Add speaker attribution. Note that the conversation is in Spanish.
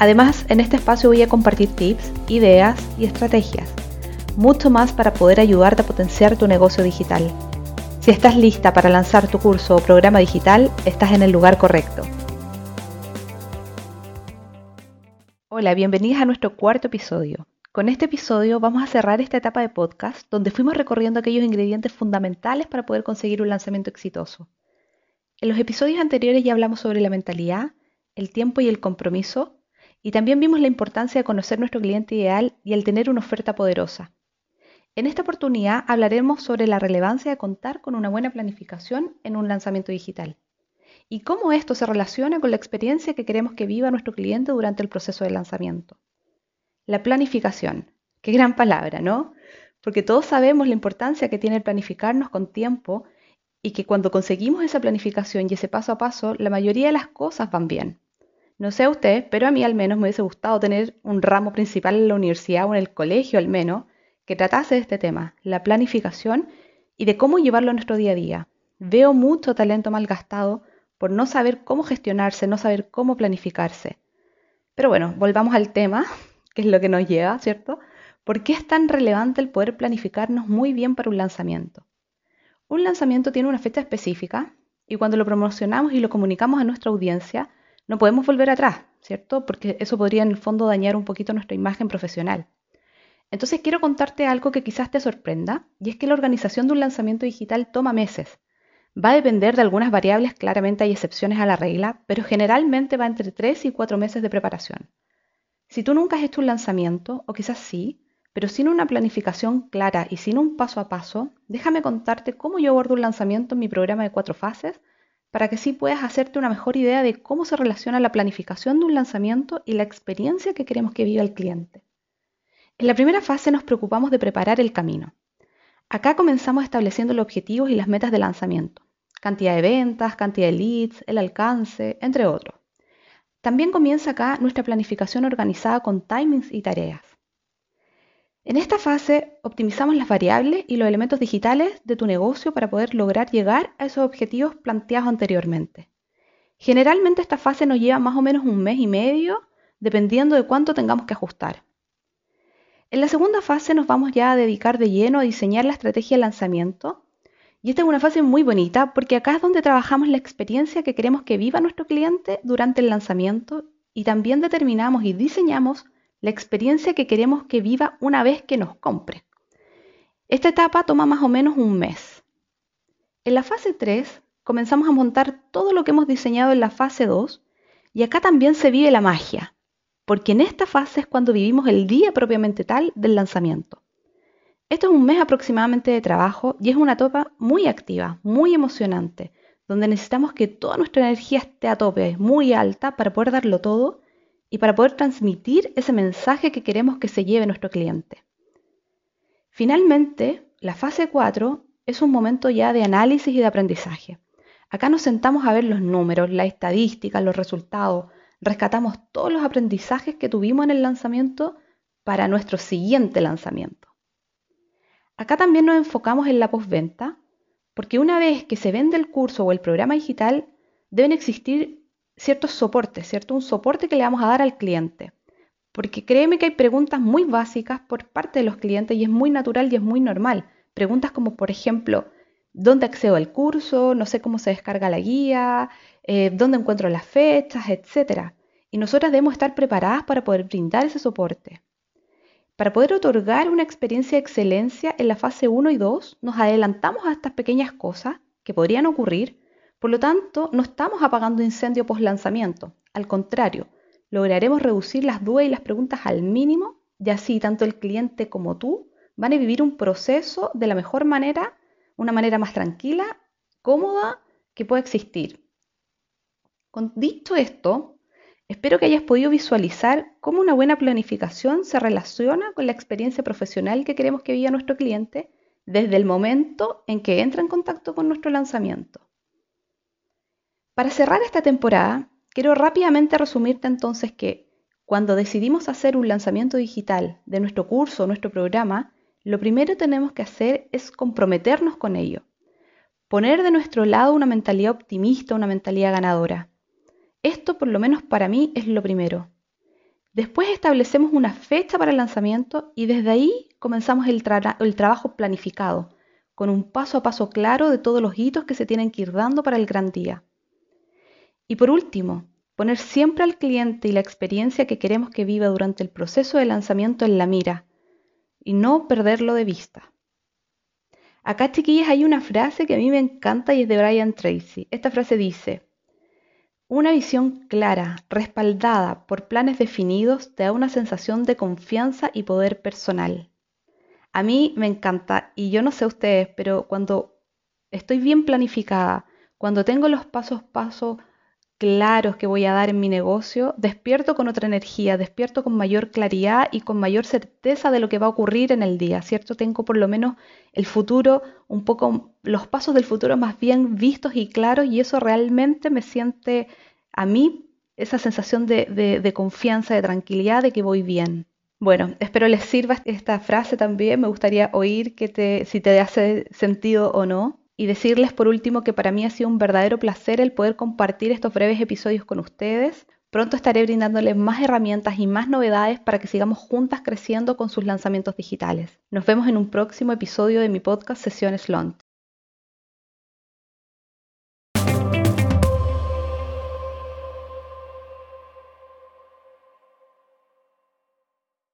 Speaker 1: Además, en este espacio voy a compartir tips, ideas y estrategias. Mucho más para poder ayudarte a potenciar tu negocio digital. Si estás lista para lanzar tu curso o programa digital, estás en el lugar correcto. Hola, bienvenidas a nuestro cuarto episodio. Con este episodio vamos a cerrar esta etapa de podcast donde fuimos recorriendo aquellos ingredientes fundamentales para poder conseguir un lanzamiento exitoso. En los episodios anteriores ya hablamos sobre la mentalidad, el tiempo y el compromiso, y también vimos la importancia de conocer nuestro cliente ideal y el tener una oferta poderosa. En esta oportunidad hablaremos sobre la relevancia de contar con una buena planificación en un lanzamiento digital y cómo esto se relaciona con la experiencia que queremos que viva nuestro cliente durante el proceso de lanzamiento. La planificación. Qué gran palabra, ¿no? Porque todos sabemos la importancia que tiene planificarnos con tiempo y que cuando conseguimos esa planificación y ese paso a paso, la mayoría de las cosas van bien. No sé usted, pero a mí al menos me hubiese gustado tener un ramo principal en la universidad o en el colegio al menos que tratase de este tema, la planificación y de cómo llevarlo a nuestro día a día. Veo mucho talento malgastado por no saber cómo gestionarse, no saber cómo planificarse. Pero bueno, volvamos al tema, que es lo que nos lleva, ¿cierto? ¿Por qué es tan relevante el poder planificarnos muy bien para un lanzamiento? Un lanzamiento tiene una fecha específica y cuando lo promocionamos y lo comunicamos a nuestra audiencia, no podemos volver atrás, ¿cierto? Porque eso podría en el fondo dañar un poquito nuestra imagen profesional. Entonces quiero contarte algo que quizás te sorprenda, y es que la organización de un lanzamiento digital toma meses. Va a depender de algunas variables, claramente hay excepciones a la regla, pero generalmente va entre 3 y 4 meses de preparación. Si tú nunca has hecho un lanzamiento, o quizás sí, pero sin una planificación clara y sin un paso a paso, déjame contarte cómo yo abordo un lanzamiento en mi programa de cuatro fases para que sí puedas hacerte una mejor idea de cómo se relaciona la planificación de un lanzamiento y la experiencia que queremos que viva el cliente. En la primera fase nos preocupamos de preparar el camino. Acá comenzamos estableciendo los objetivos y las metas de lanzamiento, cantidad de ventas, cantidad de leads, el alcance, entre otros. También comienza acá nuestra planificación organizada con timings y tareas. En esta fase optimizamos las variables y los elementos digitales de tu negocio para poder lograr llegar a esos objetivos planteados anteriormente. Generalmente esta fase nos lleva más o menos un mes y medio, dependiendo de cuánto tengamos que ajustar. En la segunda fase nos vamos ya a dedicar de lleno a diseñar la estrategia de lanzamiento. Y esta es una fase muy bonita porque acá es donde trabajamos la experiencia que queremos que viva nuestro cliente durante el lanzamiento y también determinamos y diseñamos la experiencia que queremos que viva una vez que nos compre. Esta etapa toma más o menos un mes. En la fase 3 comenzamos a montar todo lo que hemos diseñado en la fase 2 y acá también se vive la magia, porque en esta fase es cuando vivimos el día propiamente tal del lanzamiento. Esto es un mes aproximadamente de trabajo y es una etapa muy activa, muy emocionante, donde necesitamos que toda nuestra energía esté a tope, muy alta, para poder darlo todo y para poder transmitir ese mensaje que queremos que se lleve nuestro cliente. Finalmente, la fase 4 es un momento ya de análisis y de aprendizaje. Acá nos sentamos a ver los números, la estadística, los resultados, rescatamos todos los aprendizajes que tuvimos en el lanzamiento para nuestro siguiente lanzamiento. Acá también nos enfocamos en la postventa, porque una vez que se vende el curso o el programa digital, deben existir ciertos soportes, ¿cierto? Un soporte que le vamos a dar al cliente. Porque créeme que hay preguntas muy básicas por parte de los clientes y es muy natural y es muy normal. Preguntas como, por ejemplo, ¿dónde accedo al curso? No sé cómo se descarga la guía, eh, dónde encuentro las fechas, etc. Y nosotras debemos estar preparadas para poder brindar ese soporte. Para poder otorgar una experiencia de excelencia en la fase 1 y 2, nos adelantamos a estas pequeñas cosas que podrían ocurrir por lo tanto, no estamos apagando incendio post lanzamiento. Al contrario, lograremos reducir las dudas y las preguntas al mínimo y así tanto el cliente como tú van a vivir un proceso de la mejor manera, una manera más tranquila, cómoda que pueda existir. Con dicho esto, Espero que hayas podido visualizar cómo una buena planificación se relaciona con la experiencia profesional que queremos que viva nuestro cliente desde el momento en que entra en contacto con nuestro lanzamiento. Para cerrar esta temporada, quiero rápidamente resumirte entonces que cuando decidimos hacer un lanzamiento digital de nuestro curso o nuestro programa, lo primero que tenemos que hacer es comprometernos con ello. Poner de nuestro lado una mentalidad optimista, una mentalidad ganadora. Esto, por lo menos para mí, es lo primero. Después establecemos una fecha para el lanzamiento y desde ahí comenzamos el, el, trabajo planificado, con un paso a paso claro de todos los hitos que se tienen que ir dando para el gran día. Y por último, poner siempre al cliente y la experiencia que queremos que viva durante el proceso de lanzamiento en la mira y no perderlo de vista. Acá, chiquillas, hay una frase que a mí me encanta y es de Brian Tracy. Esta frase dice, una visión clara, respaldada por planes definidos, te da una sensación de confianza y poder personal. A mí me encanta, y yo no sé ustedes, pero cuando estoy bien planificada, cuando tengo los pasos pasos claros que voy a dar en mi negocio, despierto con otra energía, despierto con mayor claridad y con mayor certeza de lo que va a ocurrir en el día, ¿cierto? Tengo por lo menos el futuro, un poco los pasos del futuro más bien vistos y claros y eso realmente me siente a mí esa sensación de, confianza, de tranquilidad, de que voy bien. Bueno, espero les sirva esta frase también. Me gustaría oír que te, si te hace sentido o no y decirles por último que para mí ha sido un verdadero placer el poder compartir estos breves episodios con ustedes. Pronto estaré brindándoles más herramientas y más novedades para que sigamos juntas creciendo con sus lanzamientos digitales. Nos vemos en un próximo episodio de mi podcast Sesiones Launch.